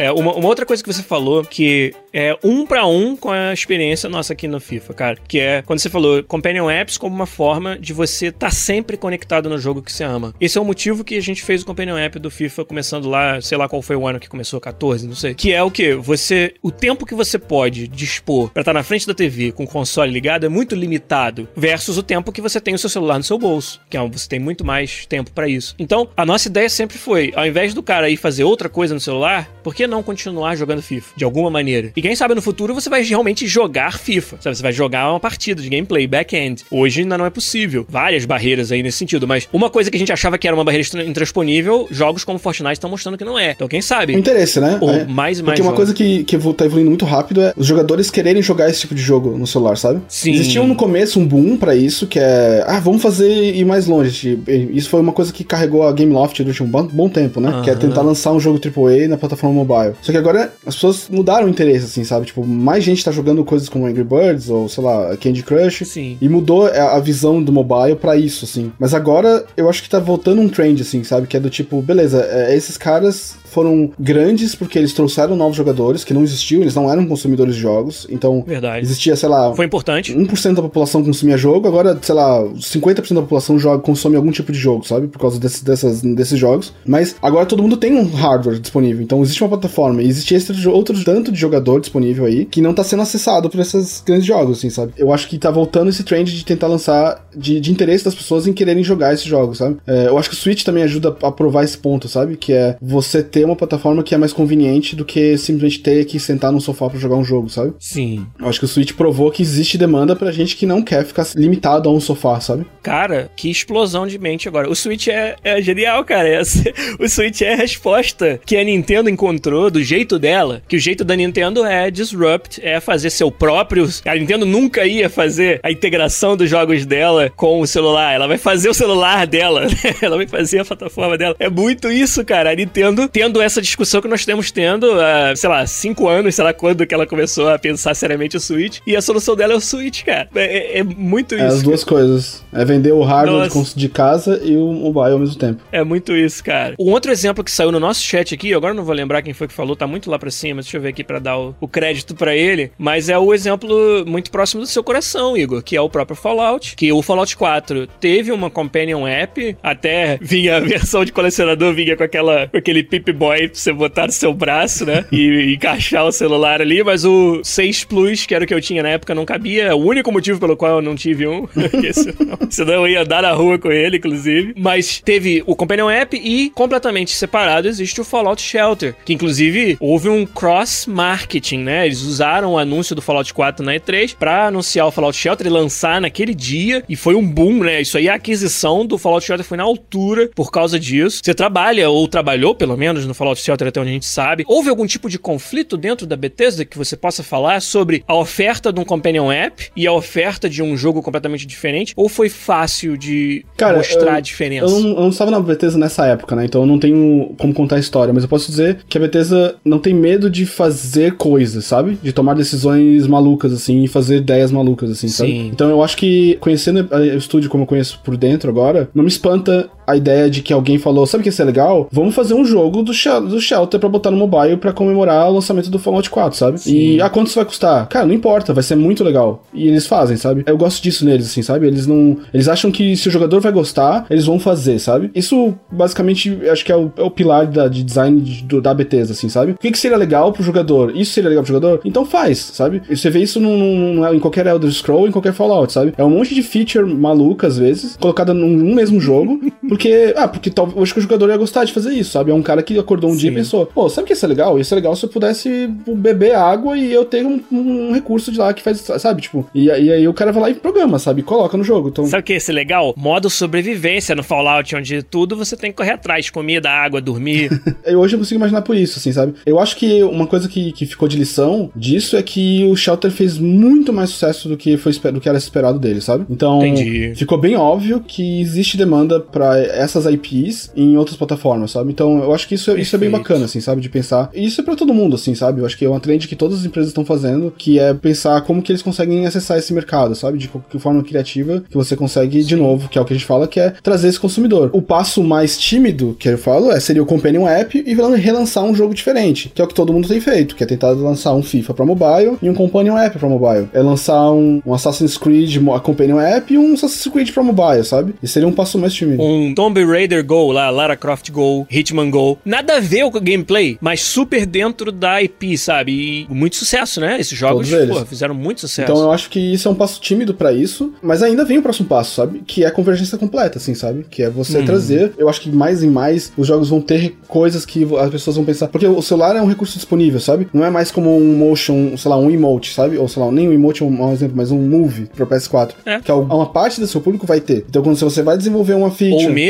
É, uma, uma outra coisa que você falou que é um pra um com a experiência nossa aqui no FIFA, cara. Que é quando você falou Companion Apps como uma forma de você estar sempre conectado no jogo que você ama. Esse é o motivo que a gente fez o Companion App do FIFA começando lá, sei lá qual foi o ano que começou, 14, não sei. Que é o que? Você. O tempo que você pode dispor pra estar na frente da TV com o console ligado é muito limitado versus o tempo que você tem o seu celular no seu bolso. Que é, você tem muito mais tempo pra isso. Então, a nossa ideia sempre foi, ao invés do cara ir fazer outra coisa no celular, por que não continuar jogando FIFA? De alguma maneira. E quem sabe no futuro você vai realmente jogar FIFA. Sabe? Você vai jogar uma partida de gameplay, back-end. Hoje ainda não é possível. Várias barreiras aí nesse sentido. Mas uma coisa que a gente achava que era uma barreira intransponível, jogos como Fortnite estão mostrando que não é. Então quem O sabe? interesse, né? Ou É. mais e mais Porque uma jogos. coisa que, que tá evoluindo muito rápido é os jogadores quererem jogar esse tipo de jogo no celular, sabe? Sim. Existia no começo um boom pra isso, que é, ah, vamos fazer ir mais longe. E Isso foi uma coisa que carregou a Gameloft durante um bom, tempo, né? Que é tentar lançar um jogo AAA na plataforma mobile. Só que agora as pessoas mudaram o interesse, assim, sabe? Tipo, mais gente tá jogando coisas como Angry Birds ou, sei lá, Candy Crush. Sim. E mudou a a visão do mobile pra isso, assim. Mas agora eu acho que tá voltando um trend, assim, sabe? Que é do tipo, beleza, é, esses caras foram grandes porque eles trouxeram novos jogadores que não existiam, eles não eram consumidores de jogos. Então, Verdade. existia, sei lá, Foi importante. 1% da população consumia jogo, agora, sei lá, 50% da população joga, consome algum tipo de jogo, sabe? Por causa desse- dessas, desses jogos. Mas agora todo mundo tem um hardware disponível, então existe uma plataforma, e existe esse outro tanto de jogador disponível aí que não tá sendo acessado por esses grandes jogos, assim, sabe? Eu acho que tá voltando esse trend de tentar lançar, de, de interesse das pessoas em quererem jogar esses jogos, sabe? É, eu acho que o Switch também ajuda a provar esse ponto, sabe? Que é você ter uma plataforma que é mais conveniente do que simplesmente ter que sentar no sofá pra jogar um jogo, sabe? Sim. Eu acho que o Switch provou que existe demanda pra gente que não quer ficar limitado a um sofá, sabe? Cara, que explosão de mente agora. O Switch é, é genial, cara. Essa- o Switch é a resposta que a Nintendo encontrou do jeito dela. Que o jeito da Nintendo é disrupt, é fazer seu próprio. A Nintendo nunca ia fazer a integração dos jogos dela com o celular. Ela vai fazer o celular dela. né? Ela vai fazer a plataforma dela. É muito isso, cara. A Nintendo tendo essa discussão que nós temos tendo há, sei lá, cinco anos, sei lá quando que ela começou a pensar seriamente o Switch. E a solução dela é o Switch, cara. É, é- é muito É isso. as duas coisas. É vender o hardware de Nossa. de casa e o mobile ao mesmo tempo. É muito isso, cara. Um outro exemplo que saiu no nosso chat aqui, agora não vou lembrar quem foi que falou, tá muito lá pra cima, deixa eu ver aqui pra dar o, o crédito pra ele, mas é o exemplo muito próximo do seu coração, Igor, que é o próprio Fallout, que o Fallout 4 teve uma companion app, até vinha a versão de colecionador, vinha com aquela com aquele Pip Pra você botar no seu braço, né, e encaixar o celular ali, mas o 6 Plus, que era o que eu tinha na época, não cabia, o único motivo pelo qual eu não tive um, senão, senão eu ia andar na rua com ele, inclusive, mas teve o Companion App e completamente separado existe o Fallout Shelter, que inclusive houve um cross-marketing, né? Eles usaram o anúncio do Fallout 4 na E3 pra anunciar o Fallout Shelter e lançar naquele dia, e foi um boom, né? Isso aí, a aquisição do Fallout Shelter foi na altura por causa disso. Você trabalha, ou trabalhou pelo menos no Fallout Shelter até onde a gente sabe. Houve algum tipo de conflito dentro da Bethesda que você possa falar sobre a oferta de um Companion App e a oferta de um jogo completamente diferente? Ou foi fácil de Cara, mostrar eu- a diferença? Eu não, eu não estava na Bethesda nessa época, né? Então eu não tenho como contar a história, mas eu posso dizer que a Bethesda não tem medo de fazer coisas, sabe? De tomar decisões malucas, assim, e fazer ideias malucas, assim, sabe? Sim. Então eu acho que, conhecendo o estúdio como eu conheço por dentro agora, não me espanta a ideia de que alguém falou, sabe o que ia ser legal? Vamos fazer um jogo do, do Shelter pra botar no mobile pra comemorar o lançamento do Fallout 4, sabe? E a quanto isso vai custar? Cara, não importa, vai ser muito legal. E eles fazem, sabe? Eu gosto disso neles, assim, sabe? Eles não. Eles acham que se o jogador vai gostar, eles vão fazer, sabe? Isso, basicamente, acho que é o, é o pilar da, de design de- do- da Bethesda, assim, sabe? O que, que seria legal pro jogador? Isso seria legal pro jogador? Então faz, sabe? E você vê isso num- num- em qualquer Elder Scroll, em qualquer Fallout, sabe? É um monte de feature maluca, às vezes, colocada num, num mesmo jogo, porque, ah, porque tal, eu acho que o jogador ia gostar de fazer isso, sabe? É um cara que acordou um dia e Sim. pensou, pô, sabe o que ia ser legal? Ia ser legal se eu pudesse beber água e eu ter um, um recurso de lá que faz, sabe? Tipo, e, aí- e aí o cara vai lá e programa, sabe? Coloca no jogo. Então, Sabe o que é esse legal? Modo sobrevivência no Fallout, onde tudo você tem que correr atrás. Comida, água, dormir. Eu hoje eu consigo imaginar por isso, assim, sabe? Eu acho que uma coisa que, que ficou de lição disso é que o Shelter fez muito mais sucesso do que foi do que era esperado dele, sabe? Então, Entendi. ficou bem óbvio que existe demanda pra essas IPs em outras plataformas, sabe? Então, eu acho que isso, é- isso é bem bacana, assim, sabe? De pensar. E isso é pra todo mundo, assim, sabe? Eu acho que é uma trend que todas as empresas estão fazendo, que é pensar como que eles conseguem acessar esse mercado, sabe? De qualquer forma criativa que você consegue, de novo, que é o que a gente fala, que é trazer esse consumidor. O passo mais tímido que eu falo é seria o Companion App e relançar um jogo diferente, que é o que todo mundo tem feito, que é tentar lançar um FIFA pra mobile e um Companion App pra mobile. É lançar um, um Assassin's Creed mo- Companion App e um Assassin's Creed pra mobile, sabe? E seria um passo mais tímido. um Tomb Raider Go lá, Lara Croft Go, Hitman Go. Nada a ver com o gameplay, mas super dentro da IP, sabe? E muito sucesso, né? Esses jogos, pô, fizeram muito sucesso. Então eu acho que isso é um passo tímido pra isso, mas ainda vem o próximo passo, sabe? Que é a convergência completa, assim, sabe? Que é Uhum. você trazer. Eu acho que mais e mais os jogos vão ter coisas que as pessoas vão pensar. Porque o celular é um recurso disponível, sabe? Não é mais como um motion, sei lá, um emote, sabe? Ou sei lá, nem um emote é um mau exemplo, mas um move pro PS4. É. Que uma parte do seu público vai ter. Então quando você vai desenvolver uma feature. Ou mesmo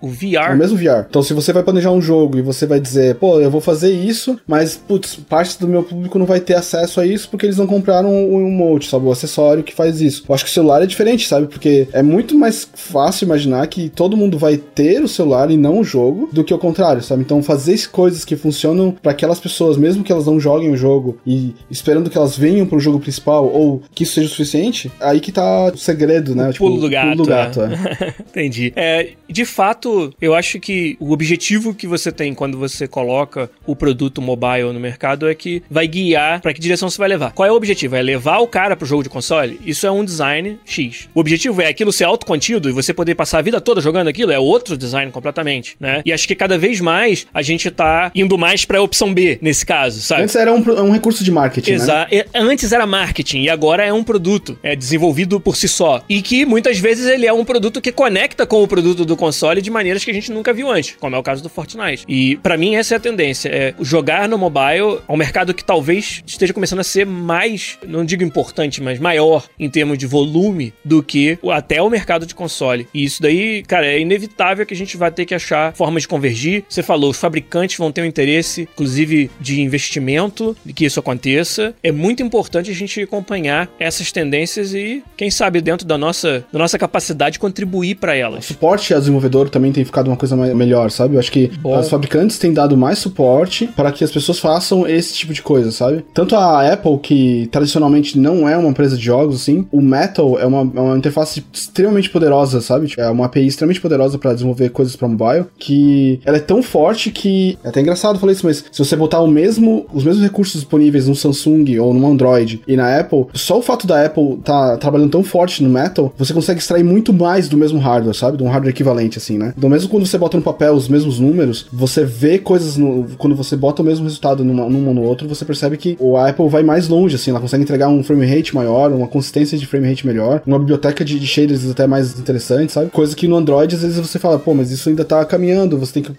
o É VR. o mesmo VR. Então, se você vai planejar um jogo e você vai dizer, pô, eu vou fazer isso, mas, putz, parte do meu público não vai ter acesso a isso porque eles não compraram o emote, sabe? O acessório que faz isso. Eu acho que o celular é diferente, sabe? Porque é muito mais fácil imaginar que todo mundo vai ter o celular e não o jogo do que o contrário, sabe? Então, fazer coisas que funcionam para aquelas pessoas, mesmo que elas não joguem o jogo e esperando que elas venham pro jogo principal ou que isso seja o suficiente, aí que tá o segredo, né? O pulo do gato. pulo do gato, é. é. Entendi. É, de fato, eu acho que o objetivo que você tem quando você coloca o produto mobile no mercado é que vai guiar para que direção você vai levar. Qual é o objetivo? É levar o cara pro jogo de console? Isso é um design X. O objetivo é aquilo ser autocontido e você poder passar a vida toda jogando aquilo? É outro design completamente, né? E acho que cada vez mais a gente tá indo mais pra opção B nesse caso, sabe? Antes era um, um recurso de marketing, né? Exa e- Antes era marketing e agora é um produto. É desenvolvido por si só. E que muitas vezes ele é um produto que conecta com o produto do console de maneiras que a gente nunca viu antes, como é o caso do Fortnite. E pra mim essa é a tendência, é jogar no mobile é um mercado que talvez esteja começando a ser mais, não digo importante, mas maior em termos de volume do que o- até o mercado de console. E isso daí, cara, é inevitável que a gente vai ter que achar formas de convergir. Você falou, os fabricantes vão ter um interesse, inclusive de investimento, de que isso aconteça. É muito importante a gente acompanhar essas tendências e, quem sabe, dentro da nossa, da nossa capacidade, contribuir para O elas. suporte ao desenvolvedor também tem ficado uma coisa mai- melhor, sabe? Eu acho que Bom. os fabricantes têm dado mais suporte para que as pessoas façam esse tipo de coisa, sabe? Tanto a Apple, que tradicionalmente não é uma empresa de jogos, assim, o Metal é uma, é uma interface extremamente poderosa, sabe? Tipo, É uma API extremamente poderosa para desenvolver coisas para mobile, que ela é tão forte que. É até engraçado falar isso, mas se você botar o mesmo, os mesmos recursos disponíveis no Samsung ou no Android e na Apple, só o fato da Apple tá trabalhando tão forte no Metal, você consegue extrair muito mais do mesmo hardware, sabe? De um hardware equivalente, assim, né? Então, mesmo quando você bota no papel os mesmos números, você vê coisas no. Quando você bota o mesmo resultado numa, num ou no outro, você percebe que o Apple vai mais longe, assim, ela consegue entregar um frame rate maior, uma consistência de frame rate melhor, uma biblioteca de, de shaders até mais interessante, sabe? Coisa que no Android, às vezes você fala, pô, mas isso ainda tá caminhando, você tem que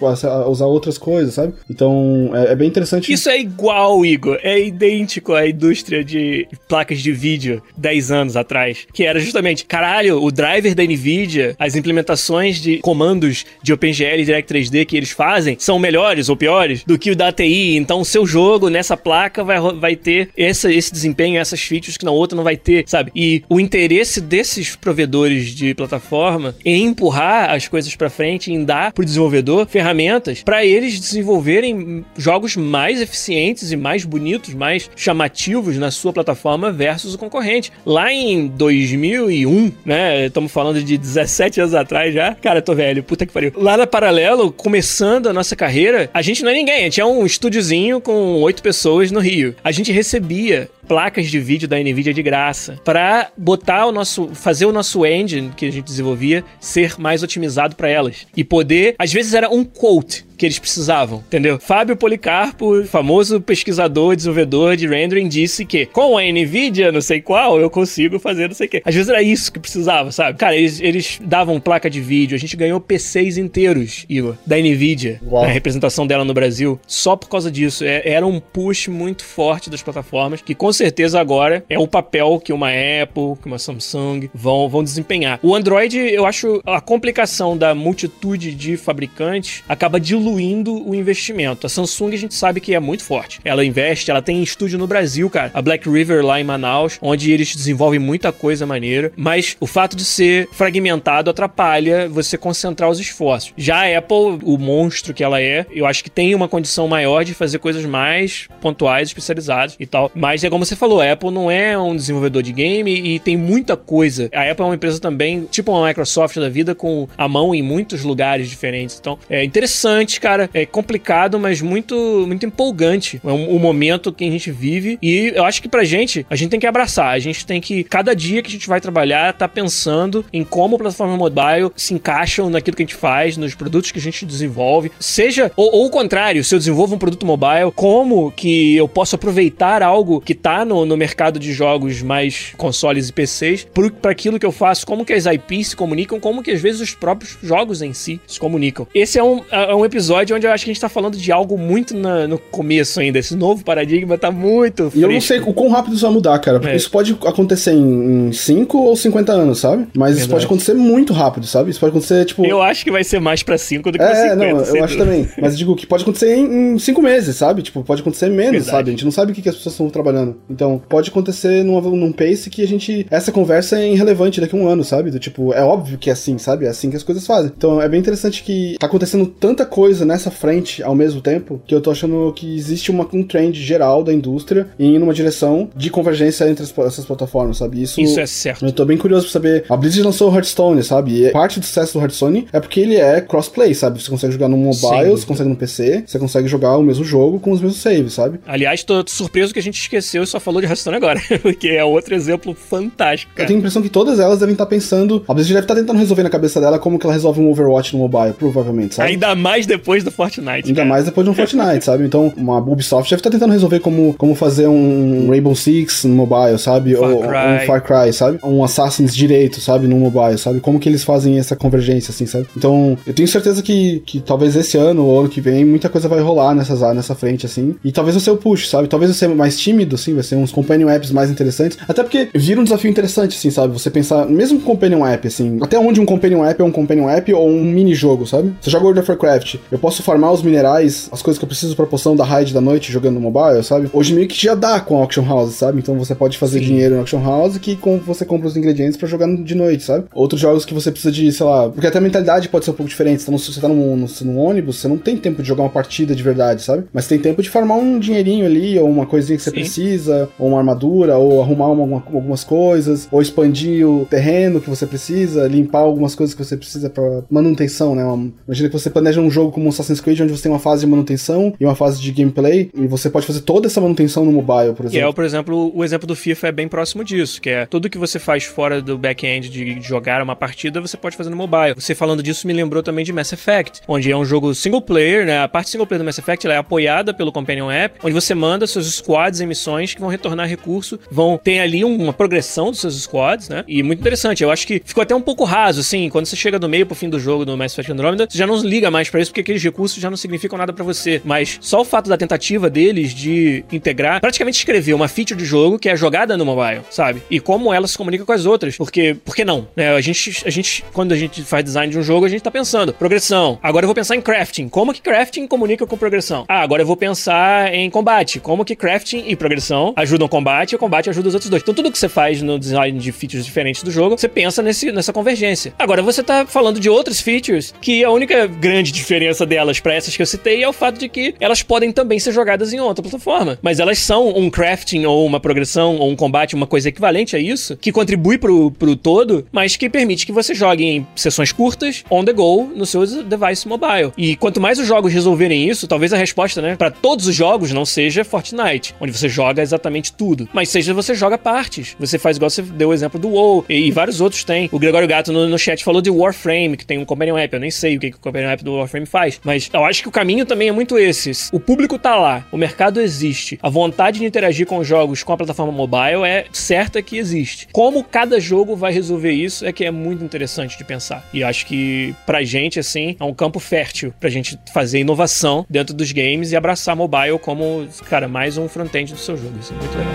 usar outras coisas, sabe? Então, é, é bem interessante. Isso é igual, Igor. É idêntico à indústria de placas de vídeo 10 anos atrás. Que era justamente, caralho, o driver da NVIDIA, as implementações de comandos de OpenGL e Direct 3D que eles fazem são melhores ou piores do que o da ATI. Então, o seu jogo nessa placa vai, vai ter essa, esse desempenho, essas features que na outra não vai ter, sabe? E o interesse desses provedores de plataforma em empurrar as coisas pra frente, em dar pro desenvolvedor ferramentas pra eles desenvolverem jogos mais eficientes e mais bonitos, mais chamativos na sua plataforma versus o concorrente. Lá em 2001, né? Estamos falando de 17 anos atrás já. Cara, tô velho, puta que pariu. Lá na Paralelo, começando a nossa carreira, a gente não é ninguém. A gente é um estúdiozinho com oito pessoas no Rio. A gente recebia placas de vídeo da Nvidia de graça para botar o nosso fazer o nosso engine que a gente desenvolvia ser mais otimizado para elas e poder às vezes era um quote que eles precisavam, entendeu? Fábio Policarpo, famoso pesquisador, desenvolvedor de rendering, disse que com a Nvidia, não sei qual, eu consigo fazer não sei o quê. Às vezes era isso que precisava, sabe? Cara, eles, eles davam placa de vídeo, a gente ganhou PCs inteiros, Igor, da Nvidia, Uau. a representação dela no Brasil, só por causa disso. É- era um push muito forte das plataformas, que com certeza agora é o papel que uma Apple, que uma Samsung vão, vão desempenhar. O Android, eu acho a complicação da multitude de fabricantes acaba diluindo o investimento. A Samsung a gente sabe que é muito forte. Ela investe, ela tem estúdio no Brasil, cara. A Black River lá em Manaus, onde eles desenvolvem muita coisa maneira, mas o fato de ser fragmentado atrapalha você concentrar os esforços. Já a Apple, o monstro que ela é, eu acho que tem uma condição maior de fazer coisas mais pontuais, especializadas e tal. Mas é como você falou, a Apple não é um desenvolvedor de game e tem muita coisa. A Apple é uma empresa também, tipo uma Microsoft da vida, com a mão em muitos lugares diferentes. Então, é interessante, cara. É complicado, mas muito, muito empolgante. É um, um momento que a gente vive. E eu acho que pra gente, a gente tem que abraçar. A gente tem que, cada dia que a gente vai trabalhar, tá pensando em como plataformas mobile se encaixam naquilo que a gente faz, nos produtos que a gente desenvolve. Seja, ou, ou o contrário, se eu desenvolvo um produto mobile, como que eu posso aproveitar algo que tá no, no mercado de jogos mais consoles e PCs para aquilo que eu faço, como que as IPs se comunicam, como que às vezes os próprios jogos em si se comunicam. Esse é um, é um episódio onde eu acho que a gente tá falando de algo muito na- no começo ainda. Esse novo paradigma tá muito E eu não fresco. sei o quão rápido isso vai mudar, cara. Porque É. isso pode acontecer em 5 ou 50 anos, sabe? Mas isso Verdade. pode acontecer muito rápido, sabe? Isso pode acontecer, tipo. Eu acho que vai ser mais pra 5 do que pra É, 50. não, sem eu acho também. Mas eu digo que pode acontecer em, em cinco meses, sabe? Tipo, pode acontecer menos, Verdade. sabe? A gente não sabe o que, que as pessoas estão trabalhando. Então, pode acontecer num, num pace que a gente. Essa conversa é irrelevante daqui a um ano, sabe? Do tipo, é óbvio que é assim, sabe? É assim que as coisas fazem. Então, é bem interessante que tá acontecendo tanta coisa nessa frente ao mesmo tempo que eu tô achando que existe uma, um trend geral da indústria em numa direção de convergência entre as- essas plataformas, sabe? Isso, Isso é certo. eu tô bem curioso pra saber. A Blizzard lançou o Hearthstone, sabe? E parte do sucesso do Hearthstone é porque ele é crossplay, sabe? Você consegue jogar no mobile, Sim. você consegue no PC, você consegue jogar o mesmo jogo com os mesmos saves, sabe? Aliás, tô surpreso que a gente esqueceu só falou de Hearthstone agora, porque é outro exemplo fantástico. Eu Cara. tenho a impressão que todas elas devem estar pensando. A Blizzard deve estar tentando resolver na cabeça dela como que ela resolve um Overwatch no mobile, provavelmente, sabe? Ainda mais depois do Fortnite. Ainda cara. mais depois de um Fortnite, sabe? Então, uma Ubisoft deve estar tentando resolver como, como fazer um Rainbow Six no mobile, sabe? Far Ou Cry. um Far Cry, sabe? Um Assassin's direito, sabe? No mobile, sabe? Como que eles fazem essa convergência, assim, sabe? Então, eu tenho certeza que, que talvez esse ano ou ano que vem, muita coisa vai rolar nessas, nessa frente, assim. E talvez você o push, sabe? Talvez você mais tímido, assim, vai ser uns companion apps mais interessantes. Até porque vira um desafio interessante, assim, sabe? Você pensar, mesmo com companion app, assim, até onde um companion app é um companion app ou um mini jogo, sabe? Você joga World of Warcraft, eu posso farmar os minerais, as coisas que eu preciso pra poção da raid da noite jogando no mobile, sabe? Hoje meio que já dá com a Auction House, sabe? Então você pode fazer dinheiro na Auction House que com, você compra os ingredientes pra jogar de noite, sabe? Outros jogos que você precisa de, sei lá, porque até a mentalidade pode ser um pouco diferente. Então, se você tá num, num, num ônibus, você não tem tempo de jogar uma partida de verdade, sabe? Mas tem tempo de farmar um dinheirinho ali, ou uma coisinha que você Sim. precisa, ou uma armadura, ou arrumar uma- uma- algumas coisas, ou expandir o terreno que você precisa, limpar algumas coisas que você precisa pra manutenção, né? Imagina que você planeja um jogo como Assassin's Creed, onde você tem uma fase de manutenção e uma fase de gameplay, e você pode fazer toda essa manutenção no mobile, por Que é, exemplo. por exemplo, o exemplo do FIFA é bem próximo disso, que é tudo que você faz fora do back-end de jogar uma partida, você pode fazer no mobile. Você falando disso me lembrou também de Mass Effect, onde é um jogo single player, né? A parte single player do Mass Effect é apoiada pelo Companion App, onde você manda seus squads em missões que vão retornar recurso, vão ter ali uma progressão dos seus squads, né? E muito interessante. Eu acho que ficou até um pouco raso, assim, quando você chega do meio pro fim do jogo do Mass Effect Andromeda, você já não liga mais pra isso, porque aqueles recursos já não significam nada pra você. Mas só o fato da tentativa deles de integrar, praticamente escrever uma feature de jogo que é jogada no mobile, sabe? E como ela se comunica com as outras. Porque, por que não? Né? A, gente, a gente, quando a gente faz design de um jogo, a gente tá pensando, progressão. Agora eu vou pensar em crafting. Como que crafting comunica com progressão? Ah, agora eu vou pensar em combate. Como que crafting e progressão ajudam o combate e o combate ajuda os outros dois. Então tudo que você faz no design de features diferentes do jogo, você pensa nesse, nessa convergência. Agora você tá falando de outras features que a única grande diferença delas para essas que eu citei é o fato de que elas podem também ser jogadas em outra plataforma. Mas elas são um crafting ou uma progressão ou um combate, uma coisa equivalente a isso, que contribui pro, pro todo, mas que permite que você jogue em sessões curtas, on the go, no seu device mobile. E quanto mais os jogos resolverem isso, talvez a resposta, né, para todos os jogos não seja Fortnite, onde você joga exatamente tudo, mas seja você joga partes. Você faz igual você deu o exemplo do WoW e, e vários outros tem. O Gregório Gato no, no chat falou de Warframe, que tem um companion app. Eu nem sei o que, que o companion app do Warframe faz, mas eu acho que o caminho também é muito esse. O público tá lá, o mercado existe, a vontade de interagir com os jogos com a plataforma mobile é certa que existe. Como cada jogo vai resolver isso é que é muito interessante de pensar. E acho que pra gente, assim, é um campo fértil pra gente fazer inovação dentro dos games e abraçar mobile como, cara, mais um front-end do seu jogo. Isso é muito legal.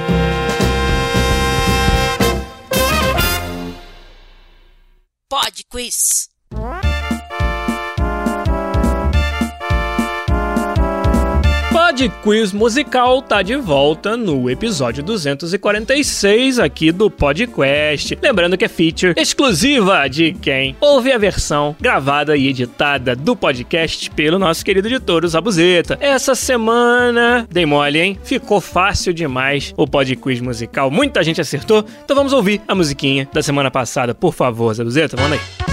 Pod Quiz. Pod Quiz Musical tá de volta no episódio 246 aqui do PodQuest. Lembrando que é feature exclusiva de quem ouve a versão gravada e editada do podcast pelo nosso querido editor, Zabuzeta. Essa semana, dei mole, hein? Ficou fácil demais o Pod Quiz Musical. Muita gente acertou, então vamos ouvir a musiquinha da semana passada. Por favor, Zabuzeta, manda aí.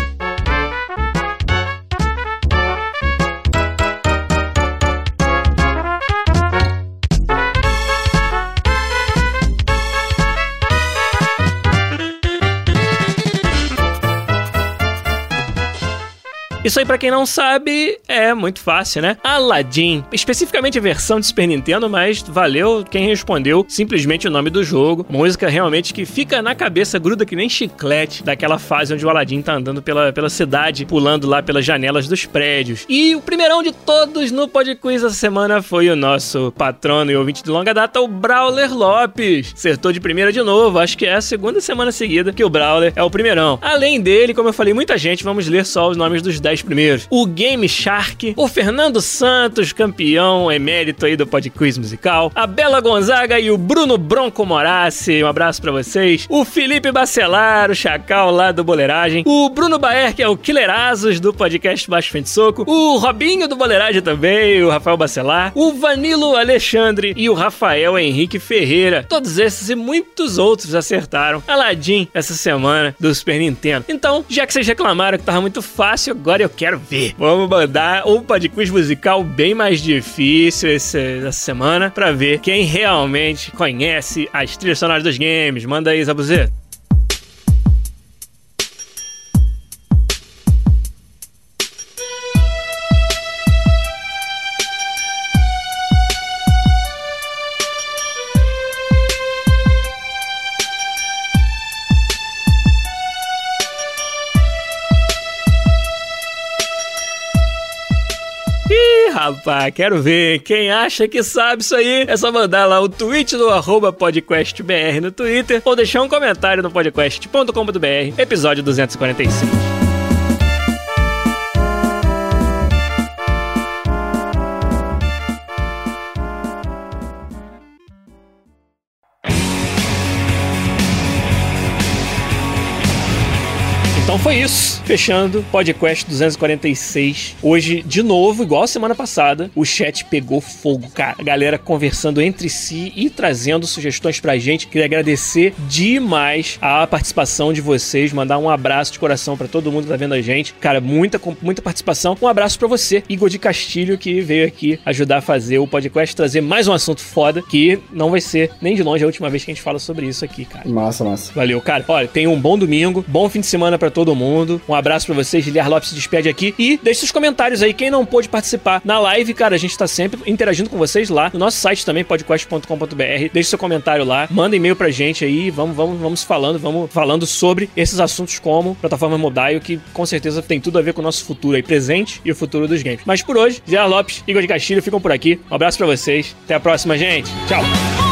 Isso aí, pra quem não sabe, é muito fácil, né? Aladdin, especificamente a versão de Super Nintendo, mas valeu quem respondeu simplesmente o nome do jogo. Música realmente que fica na cabeça, gruda que nem chiclete, daquela fase onde o Aladdin tá andando pela, pela cidade, pulando lá pelas janelas dos prédios. E o primeirão de todos no Pod Quiz essa semana foi o nosso patrono e ouvinte de longa data, o Brawler Lopes. Acertou de primeira de novo, acho que é a segunda semana seguida que o Brawler é o primeirão. Além dele, como eu falei, muita gente, vamos ler só os nomes dos 10 primeiros. O Game Shark, o Fernando Santos, campeão emérito aí do Pod Quiz musical, a Bela Gonzaga e o Bruno Bronco Morassi, um abraço pra vocês. O Felipe Bacelar, o Chacal lá do Boleiragem, o Bruno Baer, que é o Killerazos do podcast Baixo Frente Soco, o Robinho do Boleiragem também, o Rafael Bacelar, o Vanilo Alexandre e o Rafael Henrique Ferreira. Todos esses e muitos outros acertaram Aladdin essa semana do Super Nintendo. Então, já que vocês reclamaram que tava muito fácil, agora Eu quero ver. Vamos mandar um podcast musical bem mais difícil esse- essa semana pra ver quem realmente conhece as trilhas sonoras dos games. Manda aí, Zabuzê. Rapaz, quero ver. Quem acha que sabe isso aí, é só mandar lá o tweet do arroba podcastbr no Twitter ou deixar um comentário no podcast.com.br, episódio 245. Foi isso. Fechando podcast 246. Hoje, de novo, igual a semana passada, o chat pegou fogo, cara. A galera conversando entre si e trazendo sugestões pra gente. Queria agradecer demais a participação de vocês. Mandar um abraço de coração pra todo mundo que tá vendo a gente. Cara, muita, muita participação. Um abraço pra você, Igor de Castilho, que veio aqui ajudar a fazer o podcast, trazer mais um assunto foda, que não vai ser nem de longe a última vez que a gente fala sobre isso aqui, cara. Massa, massa. Valeu, cara. Olha, tenha um bom domingo, bom fim de semana pra todo mundo. Um abraço pra vocês. Giliar Lopes se despede aqui. E deixe seus comentários aí. Quem não pôde participar na live, cara, a gente tá sempre interagindo com vocês lá. No nosso site também, podcast.com.br. Deixe seu comentário lá. Manda e-mail pra gente aí. Vamos, vamos, vamos falando, vamos falando sobre esses assuntos como plataforma mobile, que com certeza tem tudo a ver com o nosso futuro aí, presente e o futuro dos games. Mas por hoje, Giliar Lopes, Igor de Castilho ficam por aqui. Um abraço pra vocês. Até a próxima, gente. Tchau.